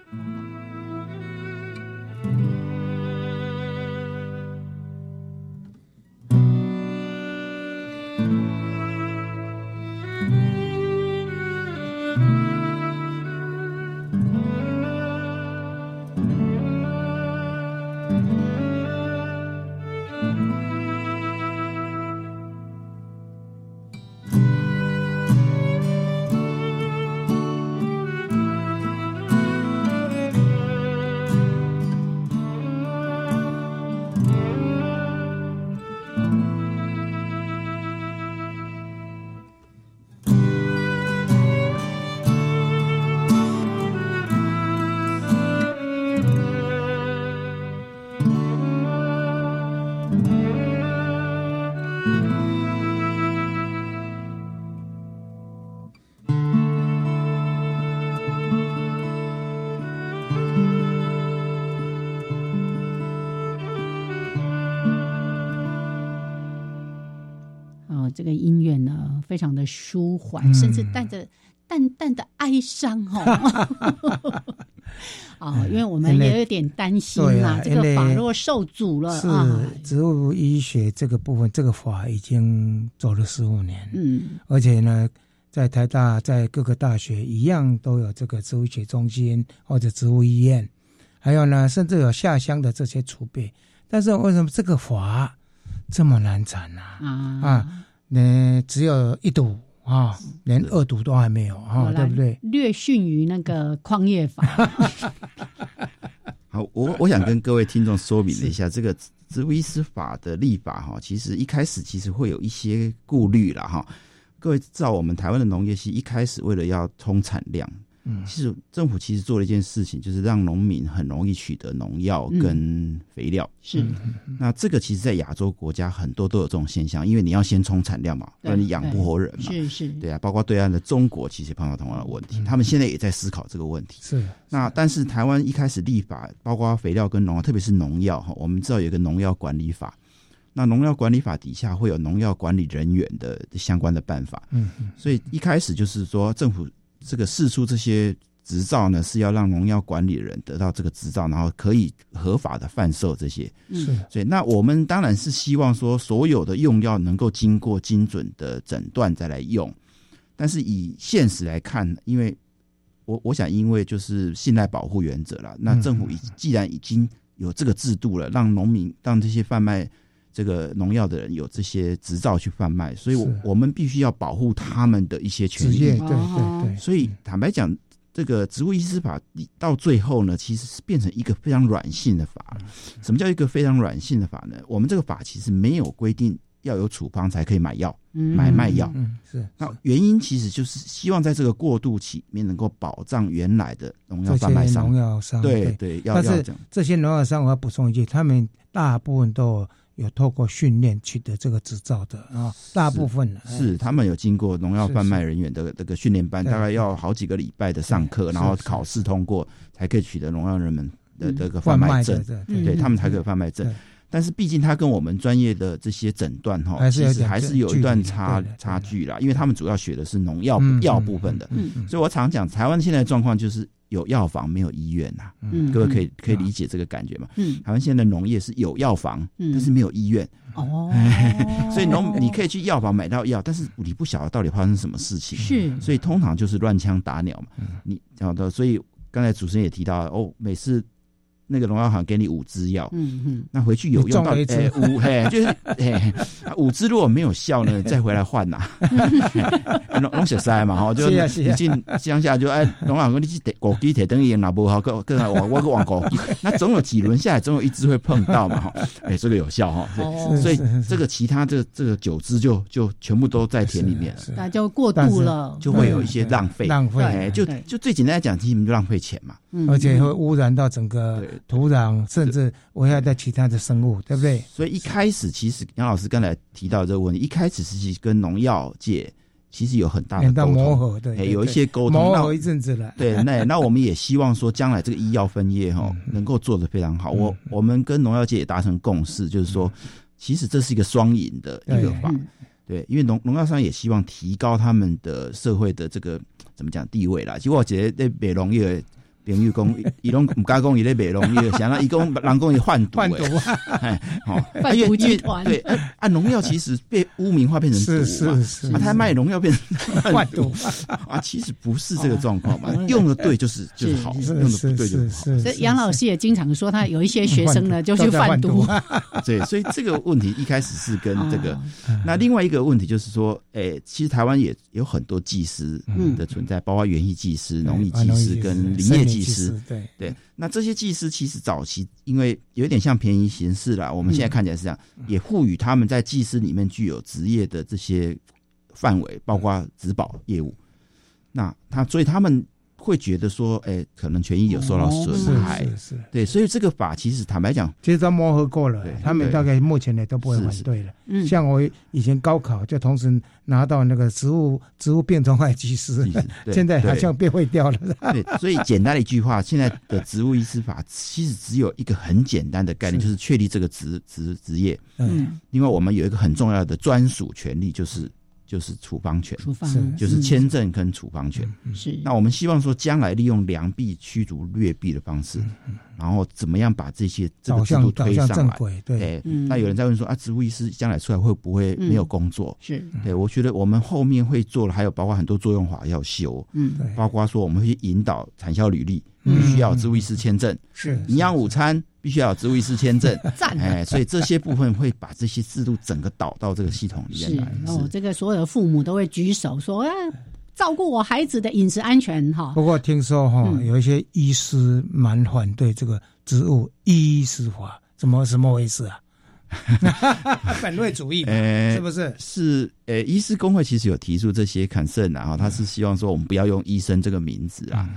这个音乐呢，非常的舒缓，甚至带着淡淡的哀伤哈。啊，因为我们也有点担心啊，这个法若受阻了啊。植物医学这个部分，这个法已经走了十五年，嗯，而且呢，在台大，在各个大学一样都有这个植物学中心或者植物医院，还有呢，甚至有下乡的这些储备。但是为什么这个法这么难产呢？啊啊！那只有一堵啊，连二堵都还没有啊，对不对？略逊于那个矿业法。好，我我想跟各位听众说明一下，这个植物医师法的立法哈，其实一开始其实会有一些顾虑了哈。各位知道，我们台湾的农业系一开始为了要冲产量。嗯，其实政府其实做了一件事情，就是让农民很容易取得农药跟肥料。是，那这个其实，在亚洲国家很多都有这种现象，因为你要先冲产量嘛，不然你养不活人嘛。是是，对啊，包括对岸的中国，其实碰到同样的问题，他们现在也在思考这个问题。是，那但是台湾一开始立法，包括肥料跟农药，特别是农药哈，我们知道有一个农药管理法，那农药管理法底下会有农药管理人员的相关的办法。嗯嗯，所以一开始就是说政府。这个试出这些执照呢，是要让农药管理人得到这个执照，然后可以合法的贩售这些。是，所以那我们当然是希望说，所有的用药能够经过精准的诊断再来用。但是以现实来看，因为我我想，因为就是信赖保护原则了，那政府已既然已经有这个制度了，让农民让这些贩卖这个农药的人有这些执照去贩卖，所以我我们必须要保护他们的一些权益。对对对。所以坦白讲，这个植物医师法到最后呢，其实是变成一个非常软性的法。什么叫一个非常软性的法呢？我们这个法其实没有规定要有处方才可以买药、买卖药。嗯，是。那原因其实就是希望在这个过渡期里面能够保障原来的农药贩卖商。农药商对对，但是这些农药商我要补充一句，他们大部分都。有透过训练取得这个执照的啊，大部分是他们有经过农药贩卖人员的这个训练班，大概要好几个礼拜的上课，然后考试通过才可以取得农药人们的这个贩卖证，对他们才可以贩卖证。但是毕竟他跟我们专业的这些诊断哈，其实还是有一段差差距啦，因为他们主要学的是农药药部分的，所以我常讲台湾现在的状况就是。有药房没有医院呐？各位可以可以理解这个感觉吗？台湾现在的农业是有药房，但是没有医院。哦，所以农你可以去药房买到药，但是你不晓得到底发生什么事情，是，所以通常就是乱枪打鸟嘛。你晓得，所以刚才主持人也提到哦，每次。那个农药行给你五支药，嗯嗯，那回去有用到诶五嘿，就是嘿五支如果没有效呢，再回来换呐。农农血塞嘛哈，就你进乡下就哎农药行你去枸杞铁等于拿不好，更更我我个往枸杞，那总有几轮下来，总有一支会碰到嘛哈，哎这个有效哈，所以这个其他这这个九支就就全部都在田里面了，那就过度了，就会有一些浪费。浪费，就就最简单来讲，其实就浪费钱嘛，而且会污染到整个。土壤甚至危害到其他的生物，对不对？所以一开始，其实杨老师刚才提到这个问题，一开始是跟农药界其实有很大的磨合，对，有一些沟通，磨合一阵子了。对，那那我们也希望说，将来这个医药分业哈能够做得非常好。我我们跟农药界也达成共识，就是说，其实这是一个双赢的一个法，对，因为农农药商也希望提高他们的社会的这个怎么讲地位啦。其实我觉得那美容业。朋友讲，伊拢唔敢讲伊咧卖农药，想到伊讲人讲伊贩毒，贩毒，哎，好，贩毒集团。对，啊农药其实被污名化变成毒嘛，啊，他卖农药变成贩毒。啊，其实不是这个状况嘛，用的对就是就是好，用的不对就是。所以杨老师也经常说，他有一些学生呢就去贩毒，对，所以这个问题一开始是跟这个，那另外一个问题就是说，诶，其实台湾也有很多技师的存在，包括园艺技师、农艺技师跟林业技。技师对对，那这些技师其实早期因为有点像便宜形式啦，我们现在看起来是这样，也赋予他们在技师里面具有职业的这些范围，包括植保业务。那他所以他们。会觉得说，哎，可能权益有受到损害，是，对，所以这个法其实坦白讲，其实都磨合过了，他们大概目前呢都不会反对了。嗯，像我以前高考就同时拿到那个植物植物变种害技师，现在好像变会掉了。对，所以简单的一句话，现在的植物医师法其实只有一个很简单的概念，就是确立这个职职职业。嗯，另外我们有一个很重要的专属权利，就是。就是处方权，处方就是签证跟处方权。是，那我们希望说，将来利用良币驱逐劣币的方式，然后怎么样把这些这个制度推上来？对，那有人在问说啊，植物医师将来出来会不会没有工作？是，对我觉得我们后面会做的，还有包括很多作用法要修，嗯，包括说我们会引导产销履历。必须要植物医师签证，是。营养午餐必须要有植物医师签证，赞哎，所以这些部分会把这些制度整个导到这个系统里面来。哦，这个所有的父母都会举手说，啊，照顾我孩子的饮食安全哈。不过听说哈，有一些医师蛮反对这个植物医师法，怎么什么回事啊？本位主义，是不是？是，呃，医师工会其实有提出这些 concern 啊，他是希望说我们不要用医生这个名字啊。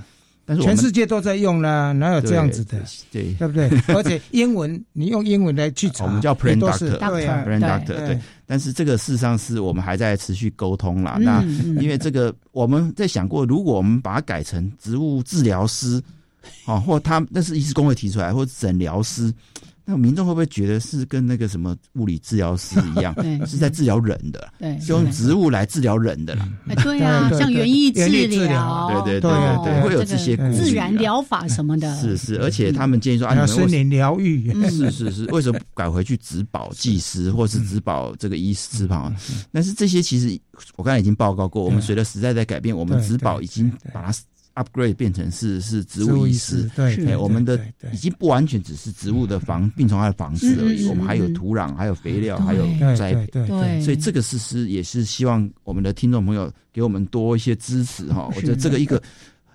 但是全世界都在用啦，哪有这样子的？对，对不对？而且英文，你用英文来去查，我们叫 plan doctor，plan doctor，对。但是这个事实上是我们还在持续沟通啦。那因为这个，我们在想过，如果我们把它改成植物治疗师，哦，或他那是医师工会提出来，或诊疗师。那民众会不会觉得是跟那个什么物理治疗师一样，是在治疗人的？对，用植物来治疗人的啦。对啊，像园艺治疗，对对对对，会有这些自然疗法什么的。是是，而且他们建议说啊，森林疗愈，是是是，为什么改回去植保技师，或是植保这个医师旁？但是这些其实我刚才已经报告过，我们随着时代在改变，我们植保已经把它。Upgrade 变成是是植物医师，对，我们的已经不完全只是植物的防病虫害的防治而已，我们还有土壤，还有肥料，还有栽培，对所以这个事实也是希望我们的听众朋友给我们多一些支持哈。我觉得这个一个。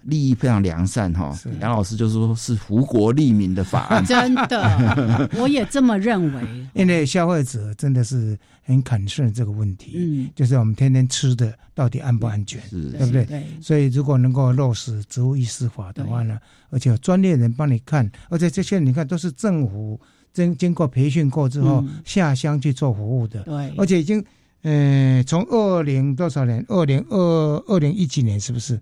利益非常良善哈，杨老师就说是福国利民的法案，真的，我也这么认为。因为消费者真的是很肯顺这个问题，嗯，就是我们天天吃的到底安不安全，对不对？对。所以如果能够落实植物医师法的话呢，而且有专业人帮你看，而且这些你看都是政府经经过培训过之后下乡去做服务的，对。而且已经，呃，从二零多少年，二零二二零一几年是不是？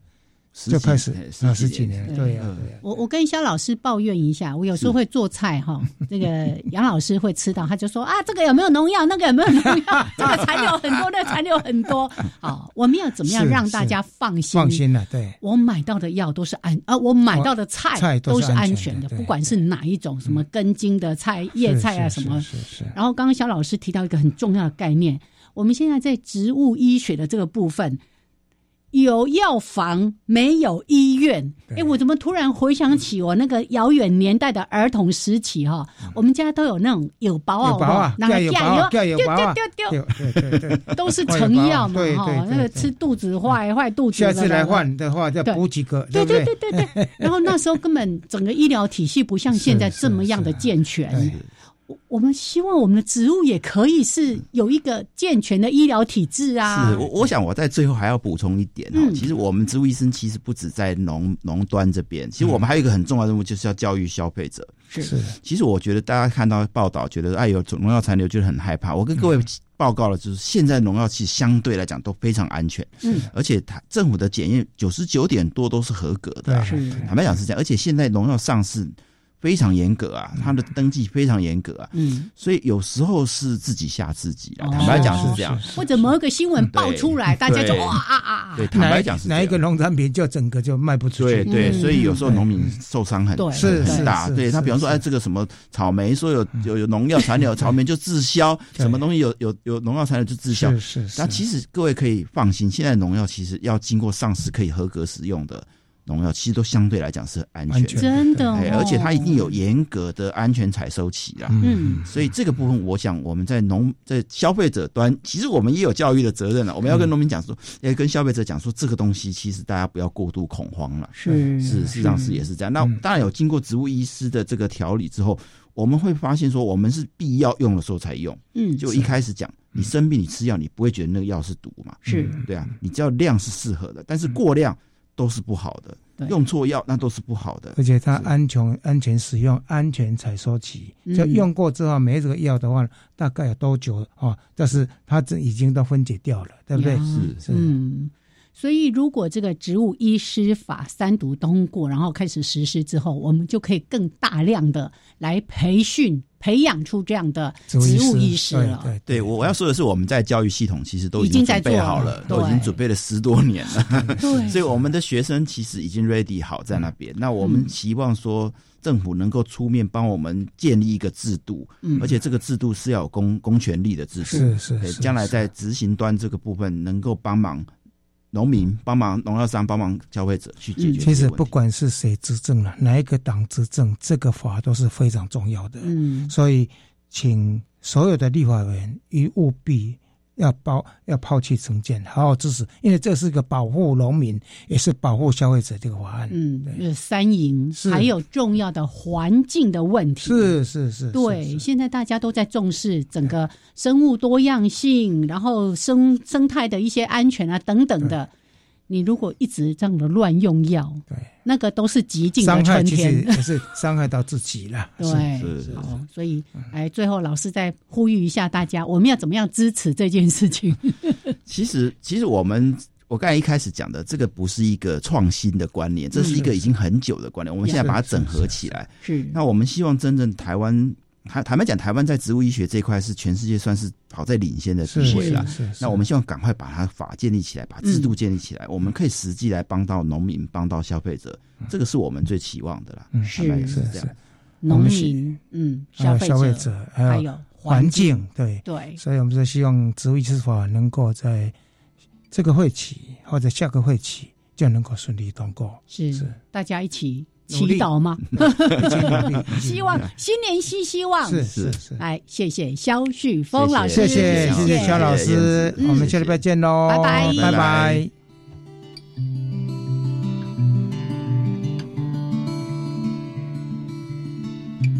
就开始啊，十几年，对呀。我我跟肖老师抱怨一下，我有时候会做菜哈，这个杨老师会吃到，他就说啊，这个有没有农药？那个有没有农药？这个残留很多，那个残留很多。好，我们要怎么样让大家放心？放心了，对。我买到的药都是安啊，我买到的菜都是安全的，不管是哪一种，什么根茎的菜、叶菜啊什么。是是。然后刚刚肖老师提到一个很重要的概念，我们现在在植物医学的这个部分。有药房没有医院？哎，我怎么突然回想起我那个遥远年代的儿童时期哈？我们家都有那种有保啊，宝那个药丢丢丢丢，对对对，都是成药嘛哈。那个吃肚子坏坏肚子，下次来换的话再补几个，对对对对对。然后那时候根本整个医疗体系不像现在这么样的健全。我们希望我们的植物也可以是有一个健全的医疗体制啊！是，我我想我在最后还要补充一点哦，其实我们植物医生其实不止在农农端这边，其实我们还有一个很重要的任务，就是要教育消费者。是，其实我觉得大家看到报道，觉得哎有农药残留，就是很害怕。我跟各位报告了，就是现在农药其实相对来讲都非常安全，嗯，而且它政府的检验九十九点多都是合格的，是坦白讲是这样，而且现在农药上市。非常严格啊，他的登记非常严格啊，嗯，所以有时候是自己吓自己啊。坦白讲是这样，或者某一个新闻爆出来，大家就哇啊啊！对，坦白讲是哪一个农产品就整个就卖不出去。对对，所以有时候农民受伤很是是大。对他，比方说，哎，这个什么草莓说有有有农药残留，草莓就滞销；什么东西有有有农药残留就滞销。是是。那其实各位可以放心，现在农药其实要经过上市可以合格使用的。农药其实都相对来讲是安全，真的，而且它一定有严格的安全采收期啦。嗯，所以这个部分，我想我们在农在消费者端，其实我们也有教育的责任了。我们要跟农民讲说，要跟消费者讲说，这个东西其实大家不要过度恐慌了。是是，事实上是也是这样。那当然有经过植物医师的这个调理之后，我们会发现说，我们是必要用的时候才用。嗯，就一开始讲，你生病你吃药，你不会觉得那个药是毒嘛？是对啊，你知道量是适合的，但是过量。都是不好的，用错药那都是不好的，而且它安全安全使用，安全采收期，就用过之后没这个药的话，大概有多久啊？但是它这已经都分解掉了，对不对？是是。嗯，所以如果这个植物医师法三读通过，然后开始实施之后，我们就可以更大量的来培训。培养出这样的植物意识了。对，对我我要说的是，我们在教育系统其实都已经准备好了，都已经准备了十多年了。对，所以我们的学生其实已经 ready 好在那边。那我们希望说，政府能够出面帮我们建立一个制度，而且这个制度是要有公公权力的制度，是是，将来在执行端这个部分能够帮忙。农民帮忙，农药商帮忙，消费者去解决。其实不管是谁执政了，哪一个党执政，这个法都是非常重要的。嗯，所以请所有的立法委员一务必。要抛要抛弃成见，好好支持，因为这是一个保护农民，也是保护消费者这个法案。嗯，三赢，还有重要的环境的问题。是是是，对，现在大家都在重视整个生物多样性，然后生生态的一些安全啊等等的。你如果一直这样的乱用药，对，那个都是极尽的春天，也是伤害到自己了。对，是是。所以，哎，最后老师再呼吁一下大家，我们要怎么样支持这件事情？其实，其实我们我刚才一开始讲的这个不是一个创新的观念，这是一个已经很久的观念。我们现在把它整合起来，是。那我们希望真正台湾。坦坦白讲，台湾在植物医学这一块是全世界算是跑在领先的地位了。那我们希望赶快把它法建立起来，把制度建立起来，我们可以实际来帮到农民，帮到消费者，这个是我们最期望的啦。嗯是是这样。农民，嗯，消费者还有环境，对对。所以我们是希望植物医师法能够在这个会期或者下个会期就能够顺利通过。是是，大家一起祈祷吗？希望新年新希望。是是是，来，谢谢肖旭峰老师，谢谢谢谢肖老师，我们下礼拜见喽，拜拜。拜拜。